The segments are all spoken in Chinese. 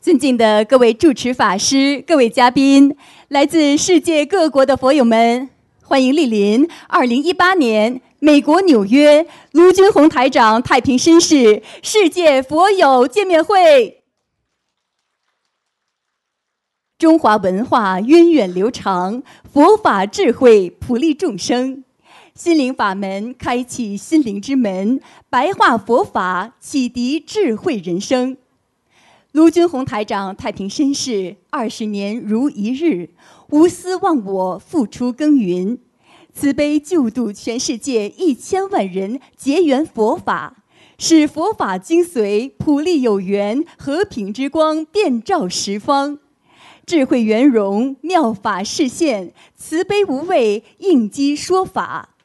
尊敬的各位主持法师、各位嘉宾、来自世界各国的佛友们，欢迎莅临二零一八年美国纽约卢军宏台长太平绅士世界佛友见面会。中华文化源远流长，佛法智慧普利众生，心灵法门开启心灵之门，白话佛法启迪智慧人生。卢军宏台长太平绅士二十年如一日，无私忘我，付出耕耘，慈悲救度全世界一千万人，结缘佛法，使佛法精髓普利有缘，和平之光遍照十方，智慧圆融，妙法示现，慈悲无畏，应机说法。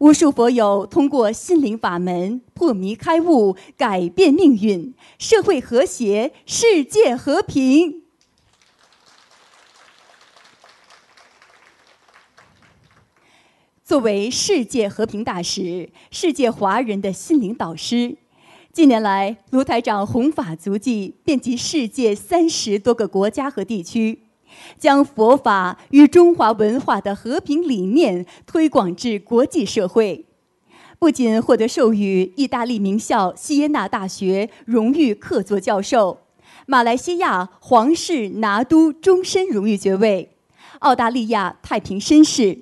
无数佛友通过心灵法门破迷开悟，改变命运，社会和谐，世界和平。作为世界和平大使，世界华人的心灵导师，近年来卢台长弘法足迹遍及世界三十多个国家和地区。将佛法与中华文化的和平理念推广至国际社会，不仅获得授予意大利名校锡耶纳大学荣誉客座教授、马来西亚皇室拿督终身荣誉爵位、澳大利亚太平绅士，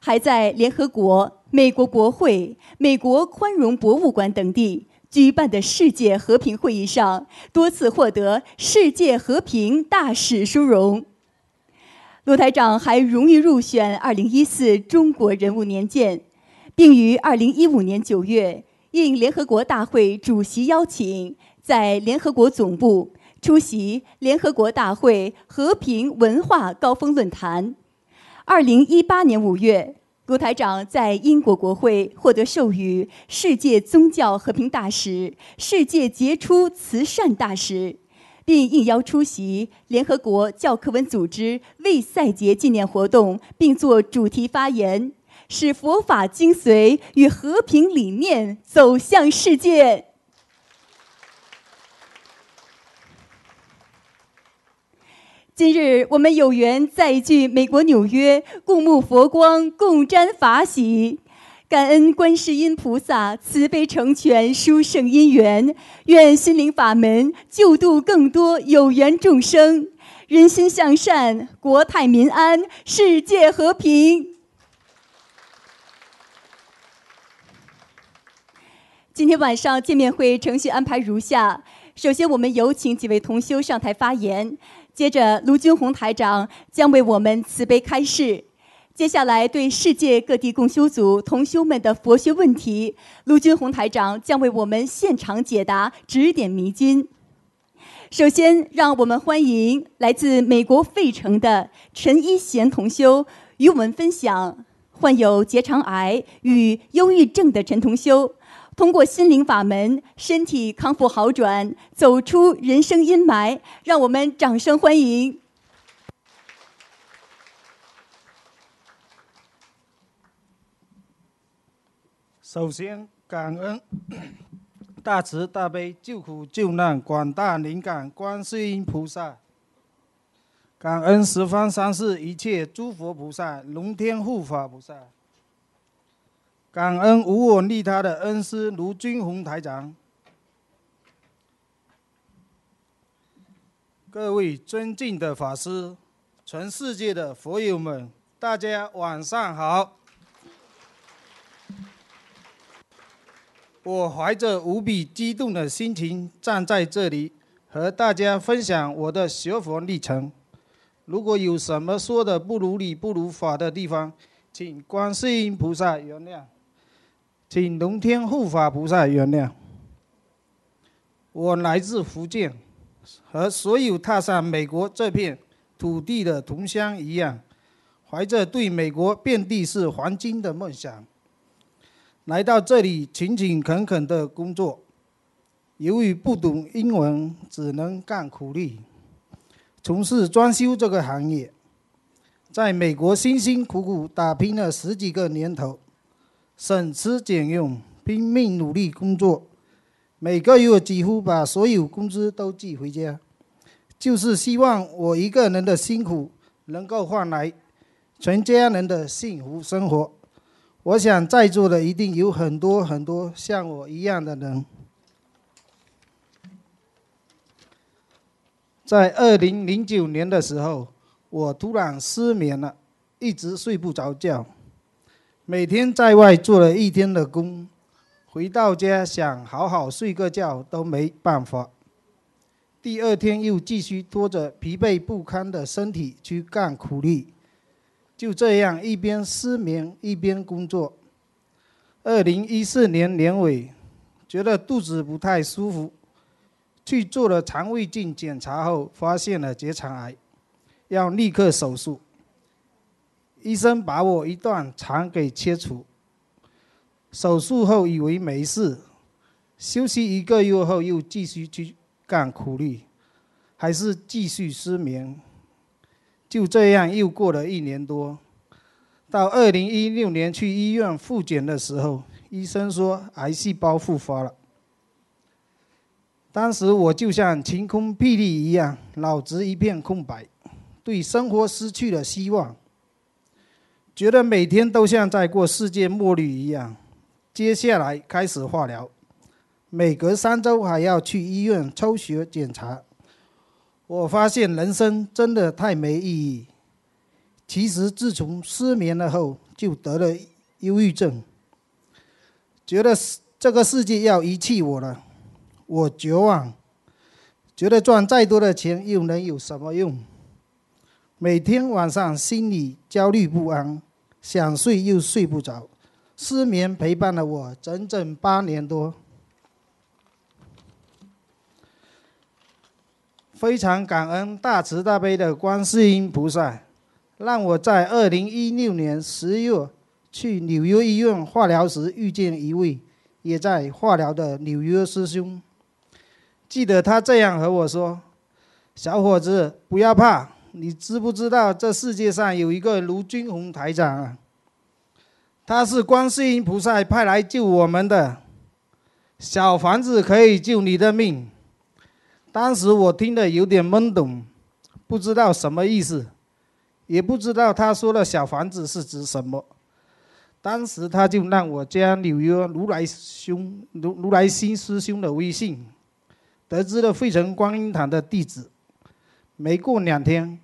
还在联合国、美国国会、美国宽容博物馆等地举办的世界和平会议上多次获得世界和平大使殊荣。陆台长还荣誉入选2014中国人物年鉴，并于2015年9月应联合国大会主席邀请，在联合国总部出席联合国大会和平文化高峰论坛。2018年5月，陆台长在英国国会获得授予世界宗教和平大使、世界杰出慈善大使。并应邀出席联合国教科文组织为赛节纪念活动，并作主题发言，使佛法精髓与和平理念走向世界。今日我们有缘再聚美国纽约，共沐佛光，共沾法喜。感恩观世音菩萨慈悲成全殊胜因缘，愿心灵法门救度更多有缘众生，人心向善，国泰民安，世界和平。今天晚上见面会程序安排如下：首先，我们有请几位同修上台发言，接着卢军宏台长将为我们慈悲开示。接下来，对世界各地共修组同修们的佛学问题，卢军宏台长将为我们现场解答，指点迷津。首先，让我们欢迎来自美国费城的陈一贤同修与我们分享患有结肠癌与忧郁症的陈同修，通过心灵法门，身体康复好转，走出人生阴霾。让我们掌声欢迎。首先，感恩。大慈大悲救苦救难广大灵感观世音菩萨，感恩十方三世一切诸佛菩萨、龙天护法菩萨，感恩无我利他的恩师卢军宏台长，各位尊敬的法师，全世界的佛友们，大家晚上好。我怀着无比激动的心情站在这里，和大家分享我的学佛历程。如果有什么说的不如理、不如法的地方，请观世音菩萨原谅，请龙天护法菩萨原谅。我来自福建，和所有踏上美国这片土地的同乡一样，怀着对美国遍地是黄金的梦想。来到这里勤勤恳恳的工作，由于不懂英文，只能干苦力，从事装修这个行业。在美国辛辛苦苦打拼了十几个年头，省吃俭用，拼命努力工作，每个月几乎把所有工资都寄回家，就是希望我一个人的辛苦能够换来全家人的幸福生活。我想在座的一定有很多很多像我一样的人。在二零零九年的时候，我突然失眠了，一直睡不着觉。每天在外做了一天的工，回到家想好好睡个觉都没办法。第二天又继续拖着疲惫不堪的身体去干苦力，就这样一边失眠一边工作。二零一四年年尾，觉得肚子不太舒服。去做了肠胃镜检查后，发现了结肠癌，要立刻手术。医生把我一段肠给切除。手术后以为没事，休息一个月后又继续去干苦力，还是继续失眠。就这样又过了一年多，到二零一六年去医院复检的时候，医生说癌细胞复发了。当时我就像晴空霹雳一样，脑子一片空白，对生活失去了希望，觉得每天都像在过世界末日一样。接下来开始化疗，每隔三周还要去医院抽血检查。我发现人生真的太没意义。其实自从失眠了后，就得了忧郁症，觉得这个世界要遗弃我了。我绝望，觉得赚再多的钱又能有什么用？每天晚上心里焦虑不安，想睡又睡不着，失眠陪伴了我整整八年多。非常感恩大慈大悲的观世音菩萨，让我在二零一六年十月去纽约医院化疗时遇见一位也在化疗的纽约师兄。记得他这样和我说：“小伙子，不要怕，你知不知道这世界上有一个卢军红台长啊？他是观世音菩萨派来救我们的，小房子可以救你的命。”当时我听得有点懵懂，不知道什么意思，也不知道他说的小房子是指什么。当时他就让我加纽约如来兄如如来新师兄的微信。得知了费城观音堂的地址，没过两天，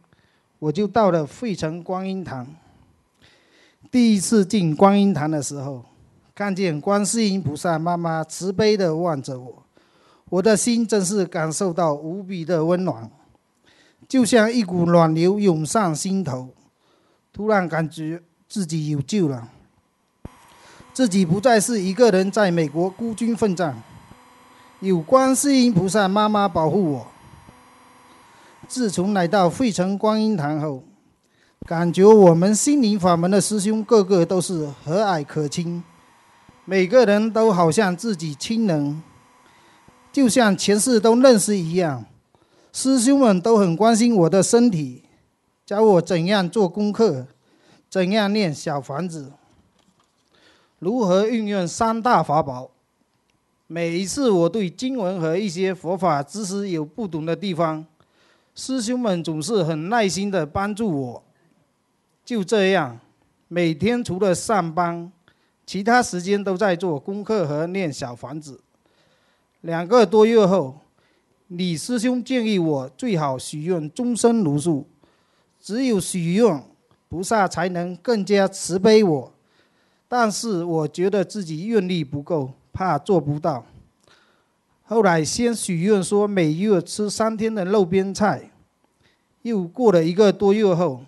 我就到了费城观音堂。第一次进观音堂的时候，看见观世音菩萨妈妈慈悲的望着我，我的心真是感受到无比的温暖，就像一股暖流涌上心头。突然感觉自己有救了，自己不再是一个人在美国孤军奋战。有观世音菩萨妈妈保护我。自从来到费城观音堂后，感觉我们心灵法门的师兄个个都是和蔼可亲，每个人都好像自己亲人，就像前世都认识一样。师兄们都很关心我的身体，教我怎样做功课，怎样念小房子，如何运用三大法宝。每一次我对经文和一些佛法知识有不懂的地方，师兄们总是很耐心的帮助我。就这样，每天除了上班，其他时间都在做功课和念小房子。两个多月后，李师兄建议我最好许愿终身如数，只有许愿，菩萨才能更加慈悲我。但是我觉得自己愿力不够。怕做不到，后来先许愿说每月吃三天的肉边菜，又过了一个多月后，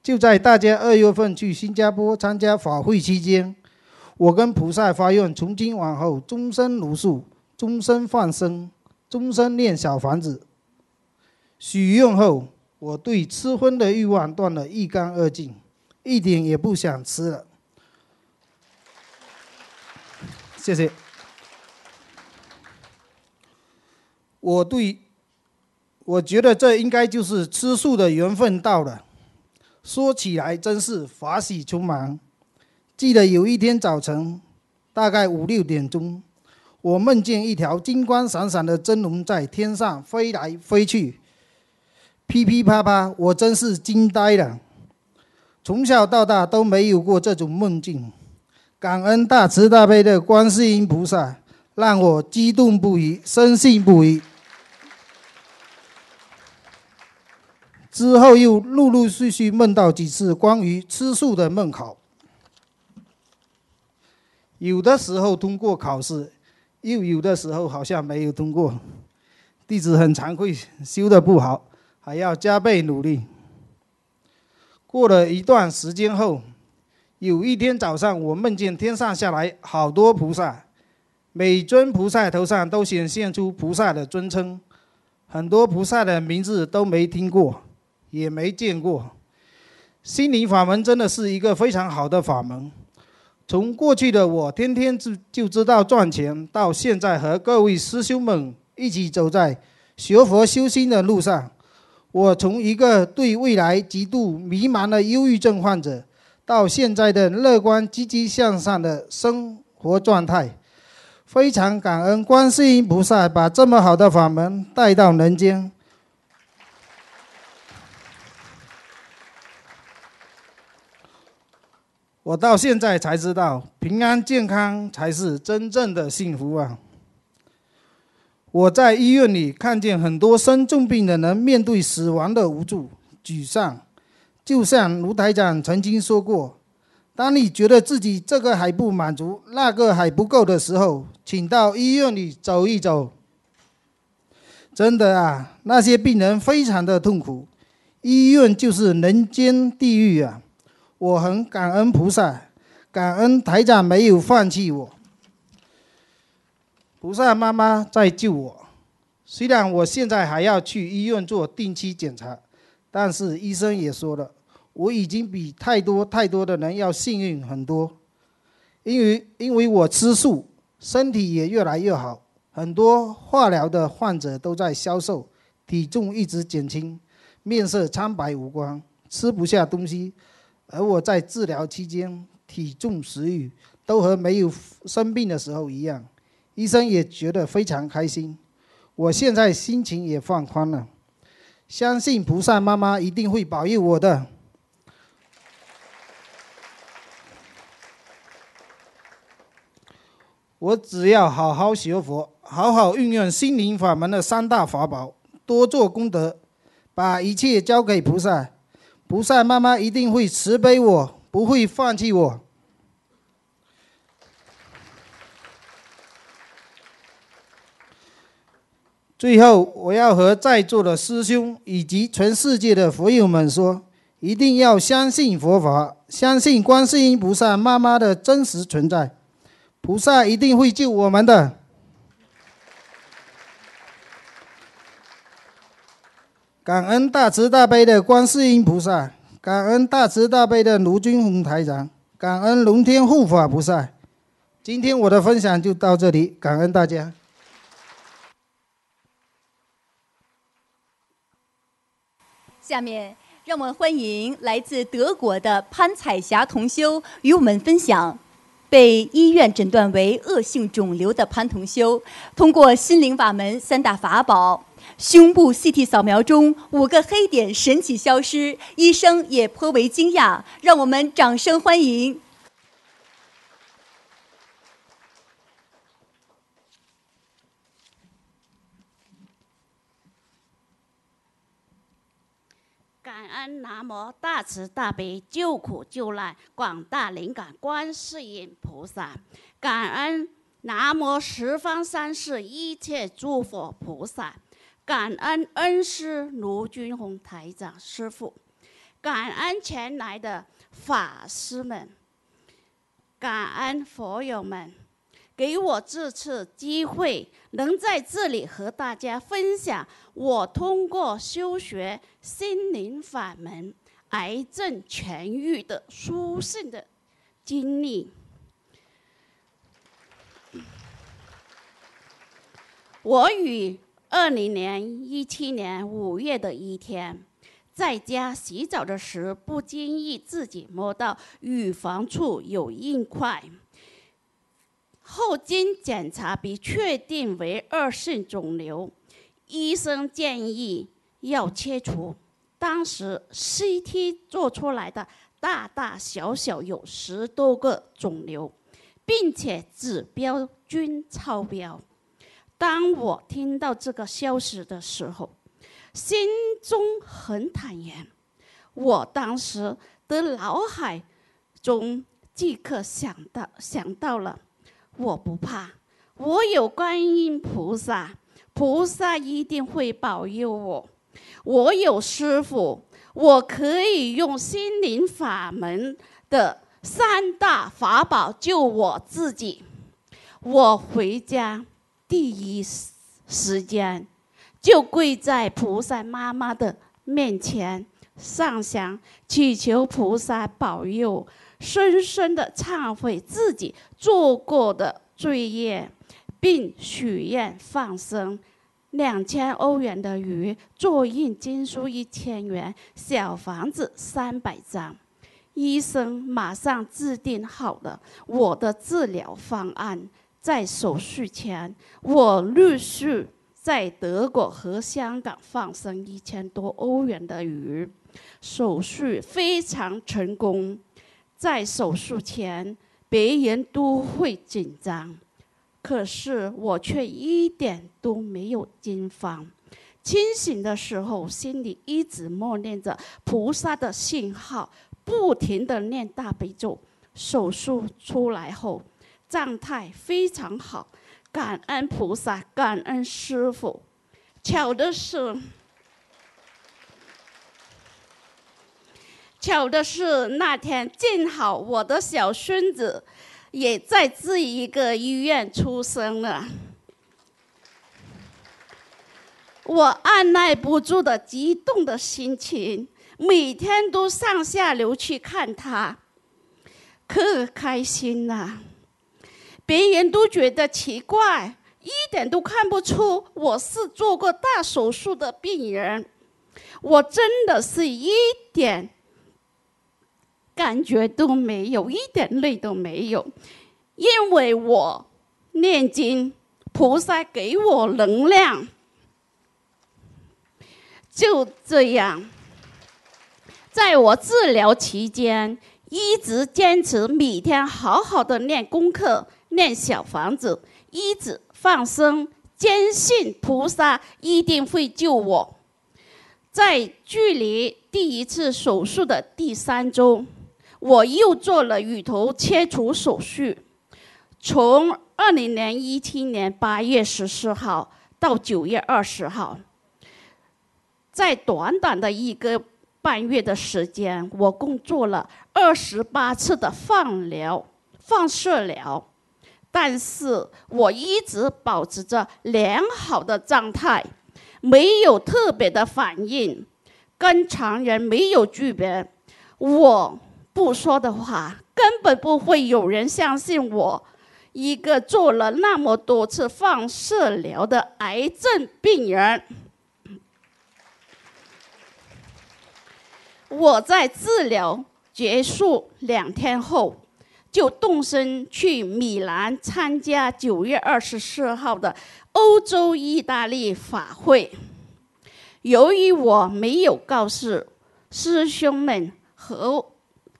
就在大家二月份去新加坡参加法会期间，我跟菩萨发愿，从今往后终身如数，终身放生，终身念小房子。许愿后，我对吃荤的欲望断了一干二净，一点也不想吃了。谢谢。我对，我觉得这应该就是吃素的缘分到了。说起来真是法喜充满。记得有一天早晨，大概五六点钟，我梦见一条金光闪闪的真龙在天上飞来飞去，噼噼啪啪，我真是惊呆了。从小到大都没有过这种梦境，感恩大慈大悲的观世音菩萨，让我激动不已，深信不疑。之后又陆陆续续梦到几次关于吃素的梦考，有的时候通过考试，又有的时候好像没有通过。弟子很惭愧，修的不好，还要加倍努力。过了一段时间后，有一天早上，我梦见天上下来好多菩萨，每尊菩萨头上都显现出菩萨的尊称，很多菩萨的名字都没听过。也没见过，心灵法门真的是一个非常好的法门。从过去的我天天就就知道赚钱，到现在和各位师兄们一起走在学佛修心的路上，我从一个对未来极度迷茫的忧郁症患者，到现在的乐观积极向上的生活状态，非常感恩观世音菩萨把这么好的法门带到人间。我到现在才知道，平安健康才是真正的幸福啊！我在医院里看见很多生重病的人面对死亡的无助、沮丧，就像卢台长曾经说过：“当你觉得自己这个还不满足，那个还不够的时候，请到医院里走一走。”真的啊，那些病人非常的痛苦，医院就是人间地狱啊！我很感恩菩萨，感恩台长没有放弃我。菩萨妈妈在救我，虽然我现在还要去医院做定期检查，但是医生也说了，我已经比太多太多的人要幸运很多。因为因为我吃素，身体也越来越好，很多化疗的患者都在消瘦，体重一直减轻，面色苍白无光，吃不下东西。而我在治疗期间，体重、食欲都和没有生病的时候一样，医生也觉得非常开心。我现在心情也放宽了，相信菩萨妈妈一定会保佑我的。我只要好好学佛，好好运用心灵法门的三大法宝，多做功德，把一切交给菩萨。菩萨妈妈一定会慈悲我，不会放弃我。最后，我要和在座的师兄以及全世界的佛友们说：一定要相信佛法，相信观世音菩萨妈妈的真实存在，菩萨一定会救我们的。感恩大慈大悲的观世音菩萨，感恩大慈大悲的卢军宏台长，感恩龙天护法菩萨。今天我的分享就到这里，感恩大家。下面让我们欢迎来自德国的潘彩霞同修与我们分享，被医院诊断为恶性肿瘤的潘同修，通过心灵法门三大法宝。胸部 CT 扫描中五个黑点神奇消失，医生也颇为惊讶。让我们掌声欢迎！感恩南无大慈大悲救苦救难广大灵感观世音菩萨，感恩南无十方三世一切诸佛菩萨。感恩恩师卢军宏台长师傅，感恩前来的法师们，感恩佛友们，给我这次机会能在这里和大家分享我通过修学心灵法门癌症痊愈的殊胜的经历。我与。二零年一七年五月的一天，在家洗澡的时，不经意自己摸到乳房处有硬块。后经检查，被确定为恶性肿瘤，医生建议要切除。当时 CT 做出来的大大小小有十多个肿瘤，并且指标均超标。当我听到这个消息的时候，心中很坦然。我当时的脑海中即刻想到想到了，我不怕，我有观音菩萨，菩萨一定会保佑我。我有师傅，我可以用心灵法门的三大法宝救我自己。我回家第一时间就跪在菩萨妈妈的面前上香，祈求菩萨保佑，深深的忏悔自己做过的罪业，并许愿放生。两千欧元的鱼，做印经书一千元，小房子三百张。医生马上制定好了我的治疗方案。在手术前，我陆续在德国和香港放生一千多欧元的鱼，手术非常成功。在手术前，别人都会紧张。可是我却一点都没有惊慌，清醒的时候心里一直默念着菩萨的信号，不停的念大悲咒。手术出来后，状态非常好，感恩菩萨，感恩师傅。巧的是，巧的是那天正好我的小孙子。也在这一个医院出生了，我按耐不住的激动的心情，每天都上下楼去看他，可开心了！别人都觉得奇怪，一点都看不出我是做过大手术的病人，我真的是一点。感觉都没有，一点累都没有，因为我念经，菩萨给我能量。就这样，在我治疗期间，一直坚持每天好好的念功课、念小房子，一直放生，坚信菩萨一定会救我。在距离第一次手术的第三周。我又做了乳头切除手术，从二零年一七年八月十四号到九月二十号，在短短的一个半月的时间，我共做了二十八次的放疗、放射疗，但是我一直保持着良好的状态，没有特别的反应，跟常人没有区别。我。不说的话，根本不会有人相信我，一个做了那么多次放射疗的癌症病人。我在治疗结束两天后，就动身去米兰参加九月二十四号的欧洲意大利法会。由于我没有告诉师兄们和。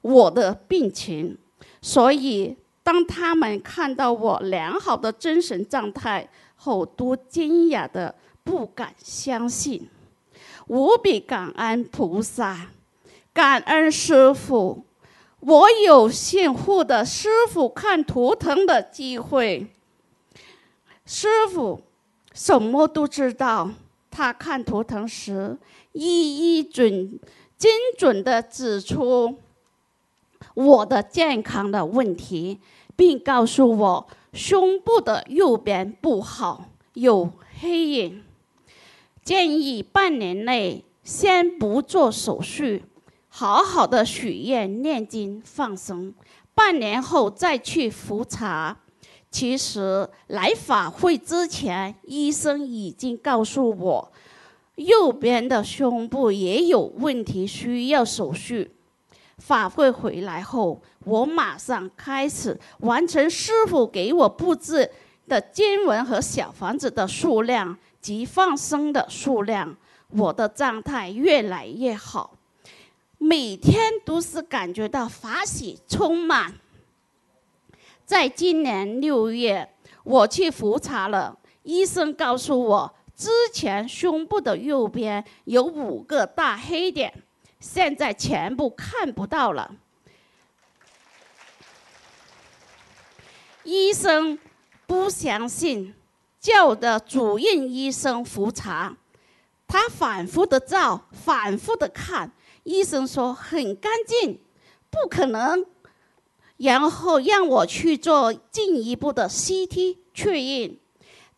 我的病情，所以当他们看到我良好的精神状态后，都惊讶的不敢相信。无比感恩菩萨，感恩师傅，我有幸获得师傅看图腾的机会。师傅什么都知道，他看图腾时一一准精准的指出。我的健康的问题，并告诉我胸部的右边不好，有黑影，建议半年内先不做手术，好好的许愿、念经、放生，半年后再去复查。其实来法会之前，医生已经告诉我，右边的胸部也有问题，需要手术。法会回来后，我马上开始完成师傅给我布置的经文和小房子的数量及放生的数量。我的状态越来越好，每天都是感觉到法喜充满。在今年六月，我去复查了，医生告诉我，之前胸部的右边有五个大黑点，现在全部看不到了。医生不相信，叫的主任医生复查，他反复的照，反复的看，医生说很干净，不可能。然后让我去做进一步的 CT 确认，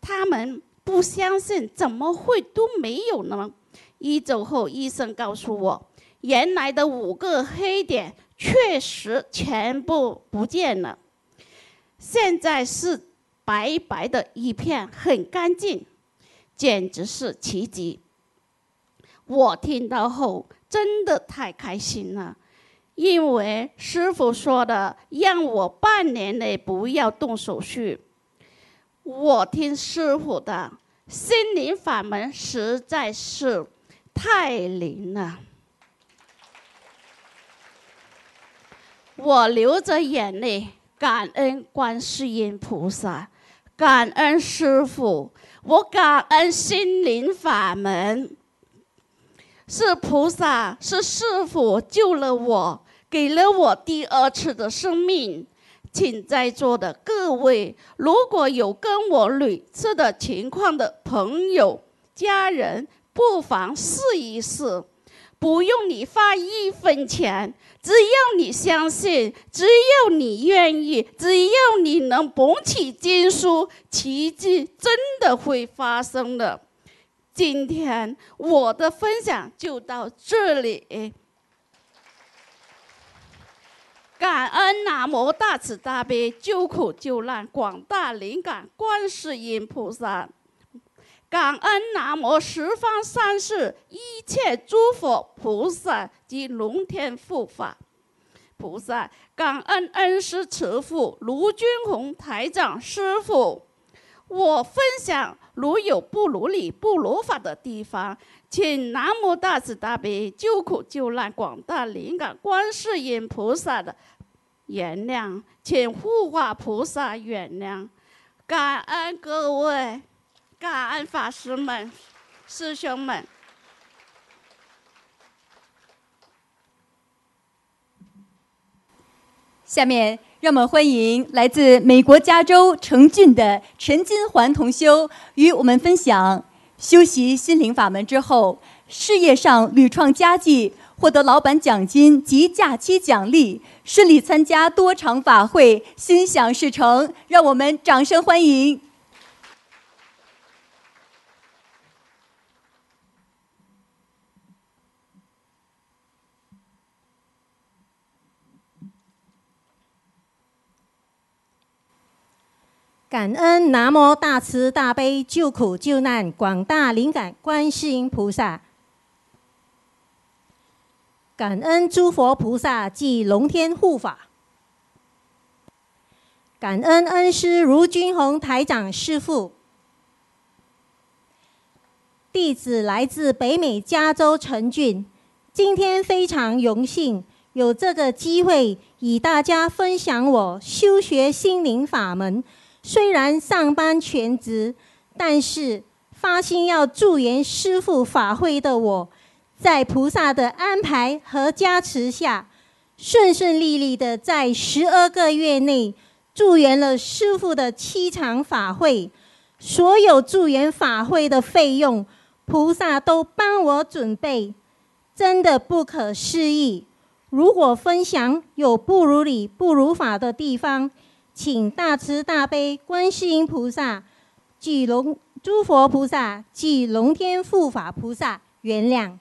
他们不相信，怎么会都没有呢？一周后，医生告诉我，原来的五个黑点确实全部不见了，现在是白白的一片，很干净，简直是奇迹。我听到后真的太开心了。因为师傅说的，让我半年内不要动手术。我听师傅的，心灵法门实在是太灵了。我流着眼泪，感恩观世音菩萨，感恩师傅，我感恩心灵法门，是菩萨，是师傅救了我。给了我第二次的生命，请在座的各位，如果有跟我类似的情况的朋友、家人，不妨试一试，不用你花一分钱，只要你相信，只要你愿意，只要你能捧起经书，奇迹真的会发生的。今天我的分享就到这里。感恩南无大慈大悲救苦救难广大灵感观世音菩萨，感恩南无十方三世一切诸佛菩萨及龙天护法菩萨，感恩恩师慈父卢军宏台长师傅。我分享如有不如理不如法的地方，请南无大慈大悲救苦救难广大灵感观世音菩萨的。原谅，请护法菩萨原谅，感恩各位，感恩法师们、师兄们。下面让我们欢迎来自美国加州成俊的陈金环同修，与我们分享修习心灵法门之后，事业上屡创佳绩。获得老板奖金及假期奖励，顺利参加多场法会，心想事成。让我们掌声欢迎！感恩南无大慈大悲救苦救难广大灵感观世音菩萨。感恩诸佛菩萨及龙天护法，感恩恩师卢君宏台长师父。弟子来自北美加州陈俊，今天非常荣幸有这个机会与大家分享我修学心灵法门。虽然上班全职，但是发心要助缘师父法会的我。在菩萨的安排和加持下，顺顺利利的在十二个月内助缘了师父的七场法会，所有助缘法会的费用，菩萨都帮我准备，真的不可思议。如果分享有不如理、不如法的地方，请大慈大悲观世音菩萨、及龙诸佛菩萨、及龙天护法菩萨原谅。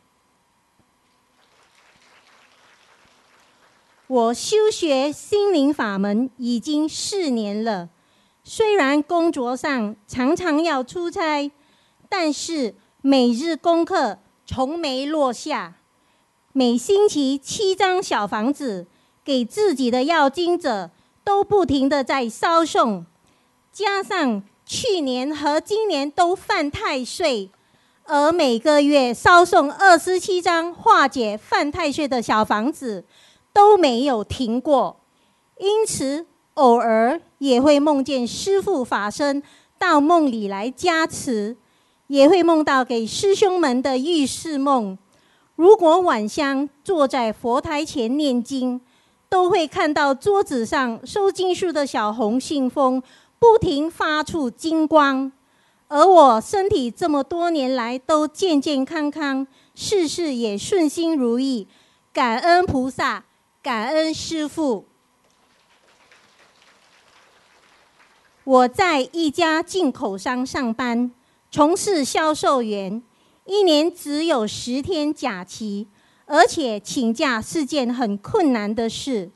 我修学心灵法门已经四年了，虽然工作上常常要出差，但是每日功课从没落下。每星期七张小房子给自己的要经者都不停的在烧送，加上去年和今年都犯太岁，而每个月烧送二十七张化解犯太岁的小房子都没有停过，因此偶尔也会梦见师父法身到梦里来加持，也会梦到给师兄们的预示梦。如果晚香坐在佛台前念经，都会看到桌子上收经书的小红信封不停发出金光。而我身体这么多年来都健健康康，事事也顺心如意，感恩菩萨，感恩师父。我在一家进口商上班，从事销售员，一年只有十天假期，而且请假是件很困难的事。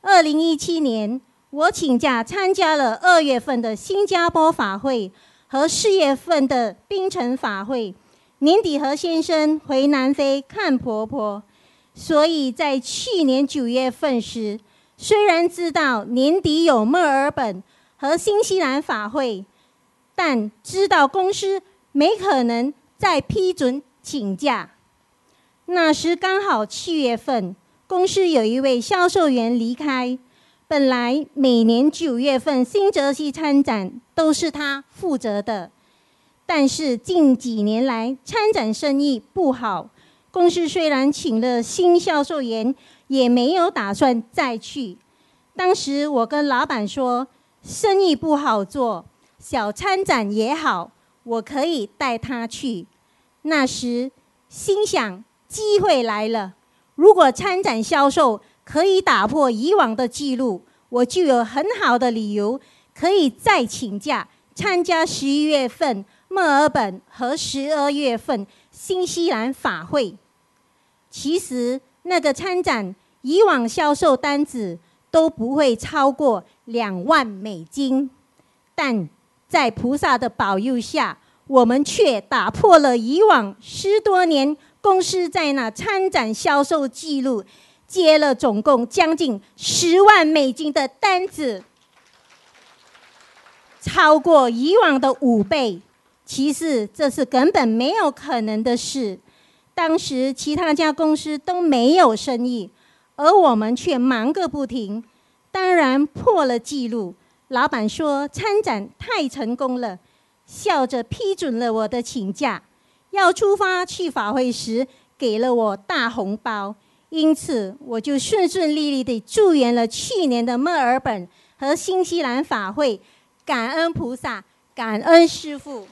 二零一七年，我请假参加了二月份的新加坡法会。和四月份的冰城法会，年底和先生回南非看婆婆，所以在去年九月份时，虽然知道年底有墨尔本和新西兰法会，但知道公司没可能再批准请假。那时刚好七月份，公司有一位销售员离开。本来每年九月份新泽西参展都是他负责的，但是近几年来参展生意不好，公司虽然请了新销售员，也没有打算再去。当时我跟老板说，生意不好做，小参展也好，我可以带他去。那时心想，机会来了，如果参展销售。可以打破以往的记录，我就有很好的理由可以再请假参加十一月份墨尔本和十二月份新西兰法会。其实那个参展以往销售单子都不会超过两万美金，但在菩萨的保佑下，我们却打破了以往十多年公司在那参展销售记录。接了总共将近十万美金的单子，超过以往的五倍。其实这是根本没有可能的事。当时其他家公司都没有生意，而我们却忙个不停，当然破了记录。老板说参展太成功了，笑着批准了我的请假。要出发去法会时，给了我大红包。因此，我就顺顺利利地祝愿了去年的墨尔本和新西兰法会，感恩菩萨，感恩师父。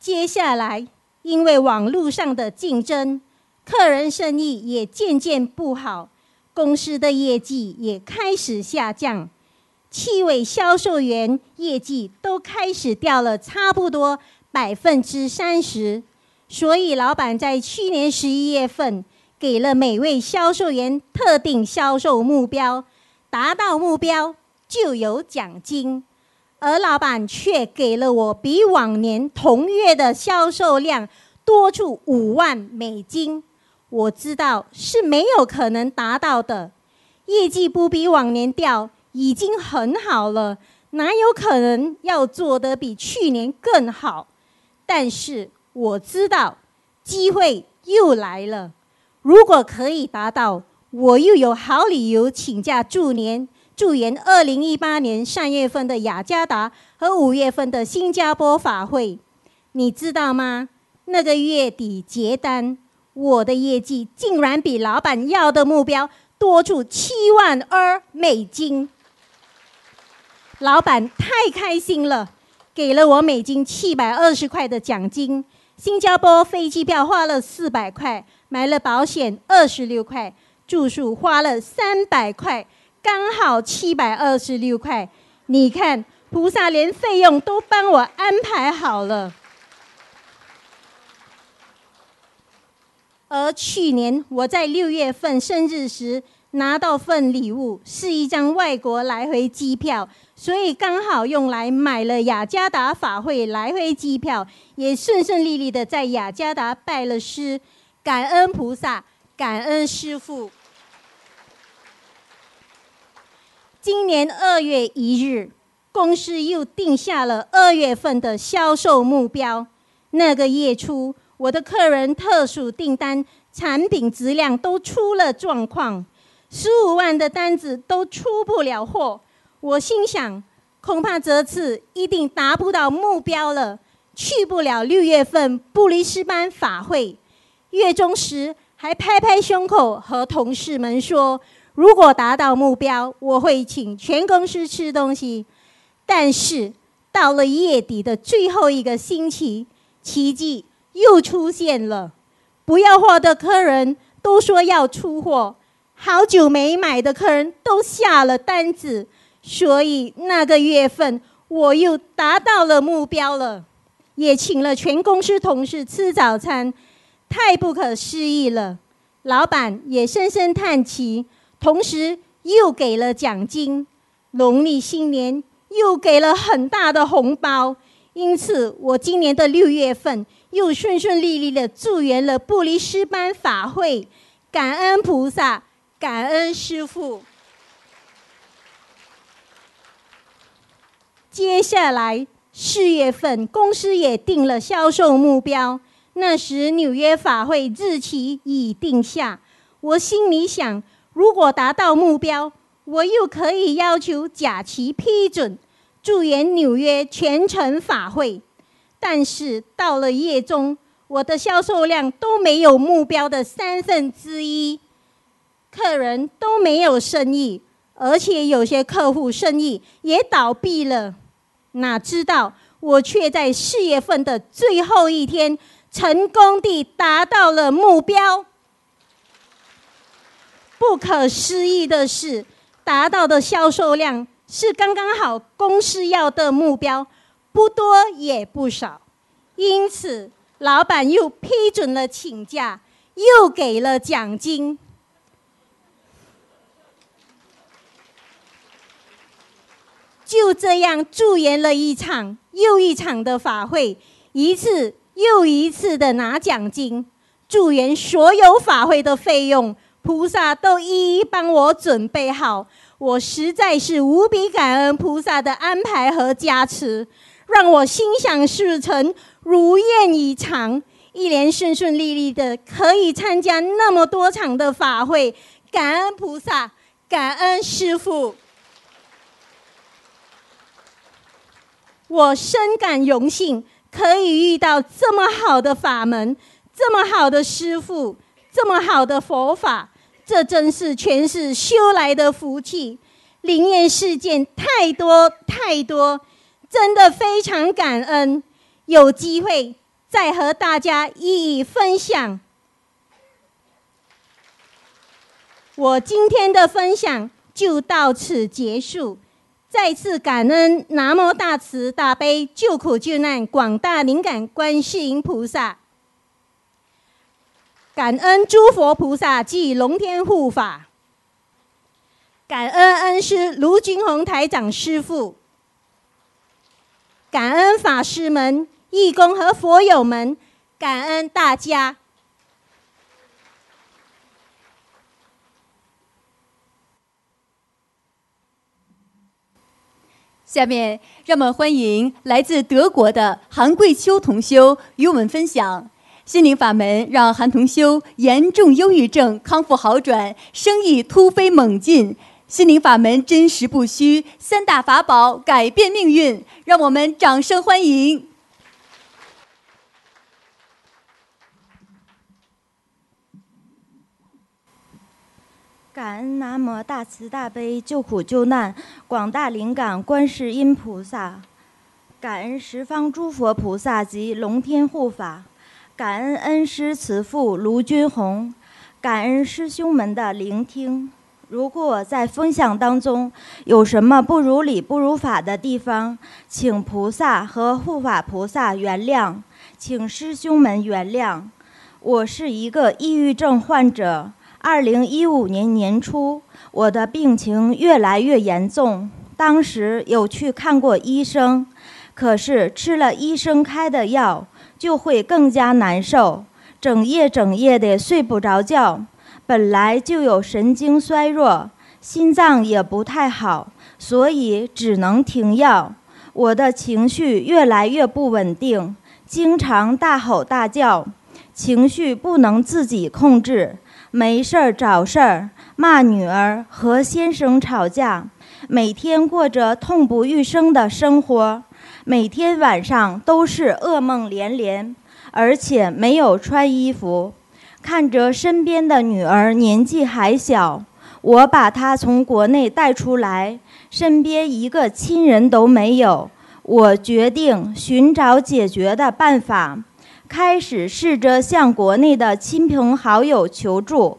接下来，因为网络上的竞争，客人生意也渐渐不好，公司的业绩也开始下降，七位销售员业绩都开始掉了，差不多百分之三十。所以，老板在去年十一月份给了每位销售员特定销售目标，达到目标就有奖金。而老板却给了我比往年同月的销售量多出五万美金。我知道是没有可能达到的，业绩不比往年掉已经很好了，哪有可能要做得比去年更好？但是。我知道机会又来了，如果可以达到，我又有好理由请假祝年，祝愿二零一八年三月份的雅加达和五月份的新加坡法会。你知道吗？那个月底结单，我的业绩竟然比老板要的目标多出七万二美金，老板太开心了，给了我美金七百二十块的奖金。新加坡飞机票花了四百块，买了保险二十六块，住宿花了三百块，刚好七百二十六块。你看，菩萨连费用都帮我安排好了。而去年我在六月份生日时拿到份礼物，是一张外国来回机票。所以刚好用来买了雅加达法会来回机票，也顺顺利利的在雅加达拜了师，感恩菩萨，感恩师父。今年二月一日，公司又定下了二月份的销售目标。那个月初，我的客人特殊订单产品质量都出了状况，十五万的单子都出不了货。我心想，恐怕这次一定达不到目标了，去不了六月份布里斯班法会。月中时还拍拍胸口和同事们说：“如果达到目标，我会请全公司吃东西。”但是到了月底的最后一个星期，奇迹又出现了。不要货的客人都说要出货，好久没买的客人都下了单子，所以那个月份我又达到了目标了，也请了全公司同事吃早餐。太不可思议了，老板也深深叹气，同时又给了奖金，农历新年又给了很大的红包，因此我今年的六月份又顺顺利利的祝愿了布里斯班法会，感恩菩萨，感恩师父。接下来四月份，公司也定了销售目标。那时纽约法会日期已定下，我心里想，如果达到目标，我又可以要求假期批准，祝愿纽约全程法会。但是到了夜中，我的销售量都没有目标的三分之一，客人都没有生意，而且有些客户生意也倒闭了。哪知道我却在四月份的最后一天。成功地达到了目标。不可思议的是，达到的销售量是刚刚好公司要的目标，不多也不少。因此，老板又批准了请假，又给了奖金。就这样，助延了一场又一场的法会，一次。又一次的拿奖金，祝愿所有法会的费用，菩萨都一一帮我准备好。我实在是无比感恩菩萨的安排和加持，让我心想事成，如愿以偿，一连顺顺利利的可以参加那么多场的法会。感恩菩萨，感恩师父，我深感荣幸。可以遇到这么好的法门，这么好的师傅，这么好的佛法，这真是全是修来的福气。灵验事件太多太多，真的非常感恩。有机会再和大家一一分享。我今天的分享就到此结束。再次感恩南无大慈大悲救苦救难广大灵感观世音菩萨，感恩诸佛菩萨及龙天护法，感恩恩师卢军宏台长师父，感恩法师们、义工和佛友们，感恩大家。下面让我们欢迎来自德国的韩桂秋同修与我们分享心灵法门，让韩同修严重忧郁症康复好转，生意突飞猛进。心灵法门真实不虚，三大法宝改变命运。让我们掌声欢迎。感恩南无大慈大悲救苦救难广大灵感观世音菩萨，感恩十方诸佛菩萨及龙天护法，感恩恩师慈父卢军宏，感恩师兄们的聆听。如果在分享当中有什么不如理不如法的地方，请菩萨和护法菩萨原谅，请师兄们原谅。我是一个抑郁症患者。二零一五年年初，我的病情越来越严重。当时有去看过医生，可是吃了医生开的药，就会更加难受，整夜整夜的睡不着觉。本来就有神经衰弱，心脏也不太好，所以只能停药。我的情绪越来越不稳定，经常大吼大叫，情绪不能自己控制，没事儿找事儿，骂女儿和先生吵架，每天过着痛不欲生的生活，每天晚上都是噩梦连连，而且没有穿衣服。看着身边的女儿年纪还小，我把她从国内带出来。身边一个亲人都没有，我决定寻找解决的办法，开始试着向国内的亲朋好友求助，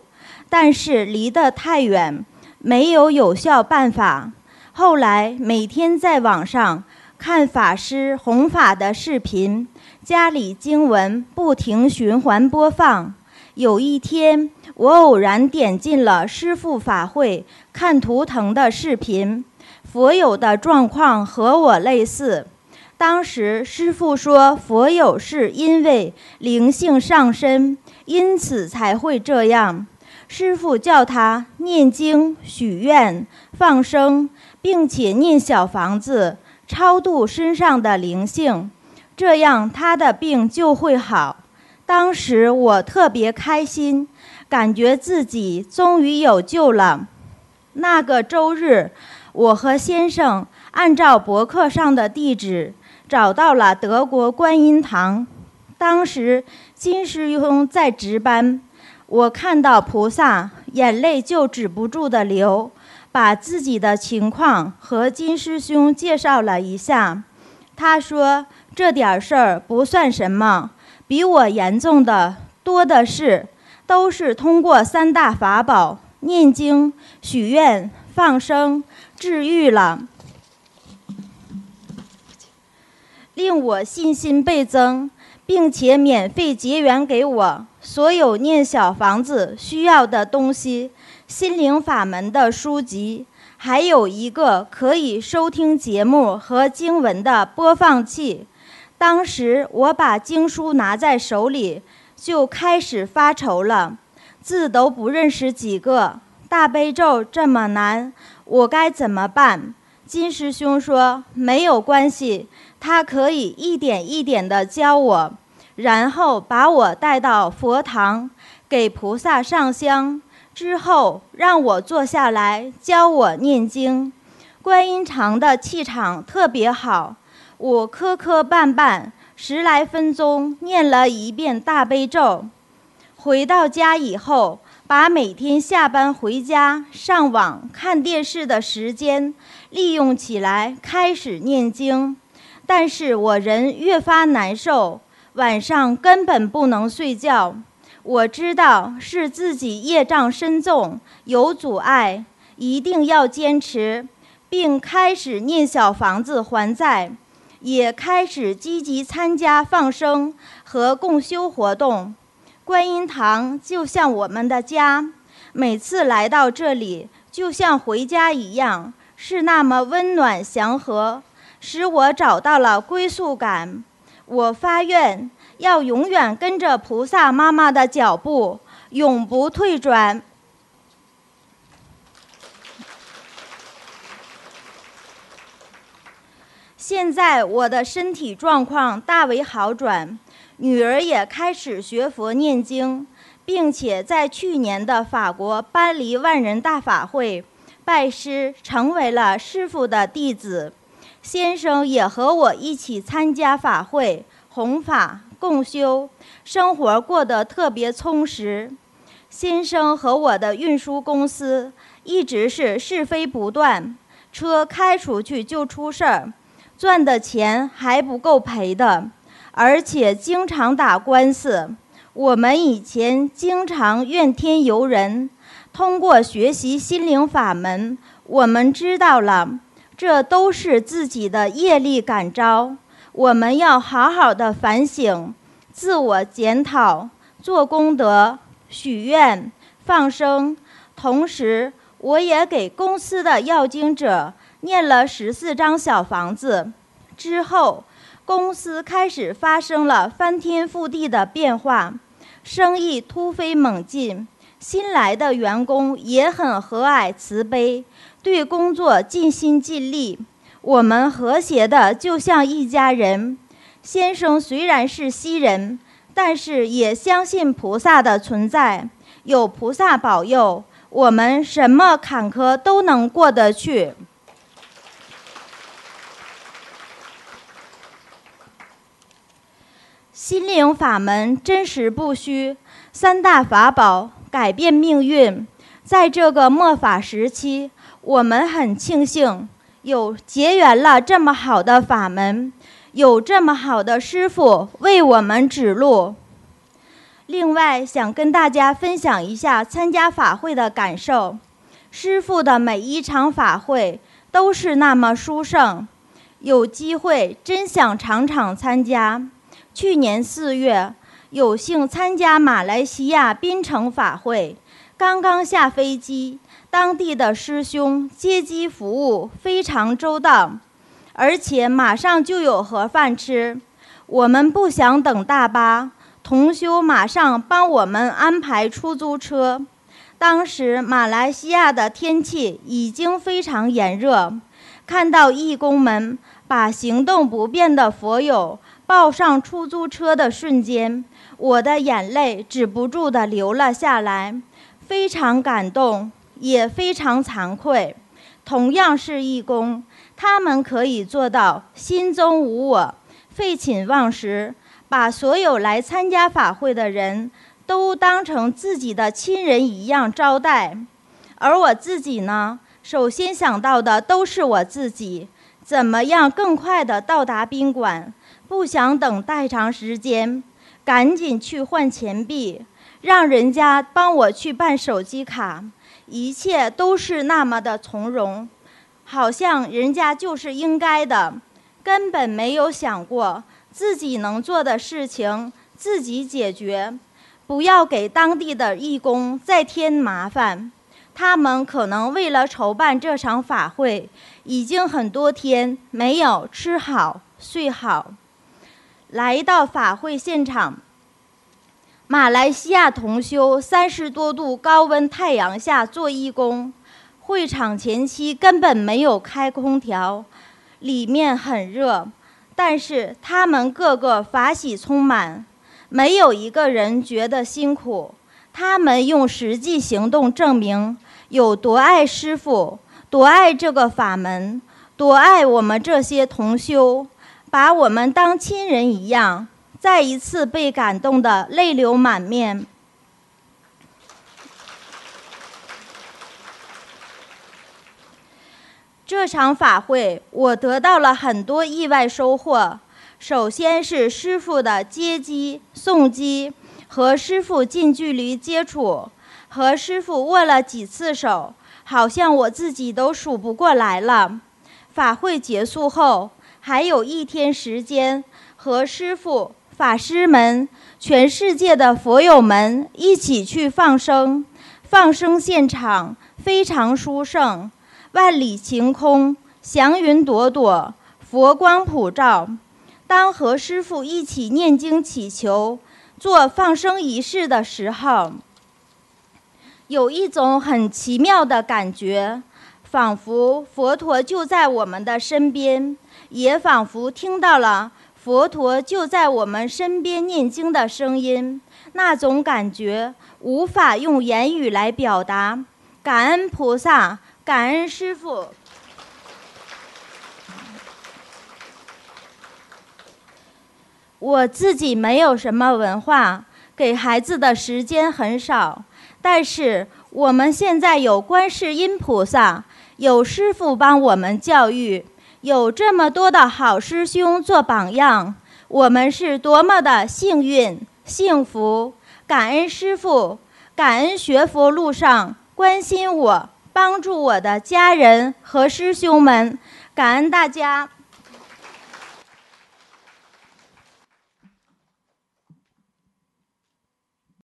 但是离得太远，没有有效办法。后来每天在网上看法师弘法的视频，家里经文不停循环播放。有一天，我偶然点进了师父法会看图腾的视频。佛友的状况和我类似，当时师父说，佛有是因为灵性上身，因此才会这样。师父叫他念经、许愿、放生，并且念小房子，超度身上的灵性，这样他的病就会好。当时我特别开心，感觉自己终于有救了。那个周日。我和先生按照博客上的地址找到了德国观音堂，当时金师兄在值班，我看到菩萨，眼泪就止不住的流，把自己的情况和金师兄介绍了一下，他说这点事儿不算什么，比我严重的多的是，都是通过三大法宝念经、许愿、放生。治愈了，令我信心倍增，并且免费结缘给我所有念小房子需要的东西，心灵法门的书籍，还有一个可以收听节目和经文的播放器。当时我把经书拿在手里，就开始发愁了，字都不认识几个，大悲咒这么难。我该怎么办？金师兄说没有关系，他可以一点一点地教我，然后把我带到佛堂，给菩萨上香，之后让我坐下来教我念经。观音堂的气场特别好，我磕磕绊绊十来分钟念了一遍大悲咒。回到家以后。把每天下班回家、上网、看电视的时间利用起来，开始念经。但是我人越发难受，晚上根本不能睡觉。我知道是自己业障深重，有阻碍，一定要坚持，并开始念小房子还债，也开始积极参加放生和共修活动。观音堂就像我们的家，每次来到这里，就像回家一样，是那么温暖祥和，使我找到了归宿感。我发愿要永远跟着菩萨妈妈的脚步，永不退转。现在我的身体状况大为好转。女儿也开始学佛念经，并且在去年的法国巴黎万人大法会拜师，成为了师傅的弟子。先生也和我一起参加法会弘法共修，生活过得特别充实。先生和我的运输公司一直是是非不断，车开出去就出事儿，赚的钱还不够赔的。而且经常打官司，我们以前经常怨天尤人。通过学习心灵法门，我们知道了，这都是自己的业力感召。我们要好好的反省，自我检讨，做功德、许愿、放生。同时，我也给公司的要经者念了十四张小房子。之后。公司开始发生了翻天覆地的变化，生意突飞猛进，新来的员工也很和蔼慈悲，对工作尽心尽力。我们和谐的就像一家人。先生虽然是西人，但是也相信菩萨的存在，有菩萨保佑，我们什么坎坷都能过得去。心灵法门真实不虚，三大法宝改变命运。在这个末法时期，我们很庆幸有结缘了这么好的法门，有这么好的师傅为我们指路。另外，想跟大家分享一下参加法会的感受。师傅的每一场法会都是那么殊胜，有机会真想场场参加。去年四月，有幸参加马来西亚槟城法会，刚刚下飞机，当地的师兄接机服务非常周到，而且马上就有盒饭吃。我们不想等大巴，同修马上帮我们安排出租车。当时马来西亚的天气已经非常炎热，看到义工们把行动不便的佛友。抱上出租车的瞬间，我的眼泪止不住地流了下来，非常感动，也非常惭愧。同样是义工，他们可以做到心中无我，废寝忘食，把所有来参加法会的人都当成自己的亲人一样招待。而我自己呢，首先想到的都是我自己，怎么样更快地到达宾馆。不想等太长时间，赶紧去换钱币，让人家帮我去办手机卡，一切都是那么的从容，好像人家就是应该的，根本没有想过自己能做的事情自己解决，不要给当地的义工再添麻烦。他们可能为了筹办这场法会，已经很多天没有吃好睡好。来到法会现场，马来西亚同修三十多度高温太阳下做义工，会场前期根本没有开空调，里面很热，但是他们个个法喜充满，没有一个人觉得辛苦。他们用实际行动证明有多爱师傅，多爱这个法门，多爱我们这些同修。把我们当亲人一样，再一次被感动的泪流满面。这场法会，我得到了很多意外收获。首先是师傅的接机、送机，和师傅近距离接触，和师傅握了几次手，好像我自己都数不过来了。法会结束后。还有一天时间，和师傅、法师们、全世界的佛友们一起去放生。放生现场非常殊胜，万里晴空，祥云朵朵，佛光普照。当和师父一起念经祈求、做放生仪式的时候，有一种很奇妙的感觉，仿佛佛陀就在我们的身边。也仿佛听到了佛陀就在我们身边念经的声音，那种感觉无法用言语来表达。感恩菩萨，感恩师父。我自己没有什么文化，给孩子的时间很少，但是我们现在有观世音菩萨，有师父帮我们教育。有这么多的好师兄做榜样，我们是多么的幸运、幸福！感恩师父，感恩学佛路上关心我、帮助我的家人和师兄们，感恩大家。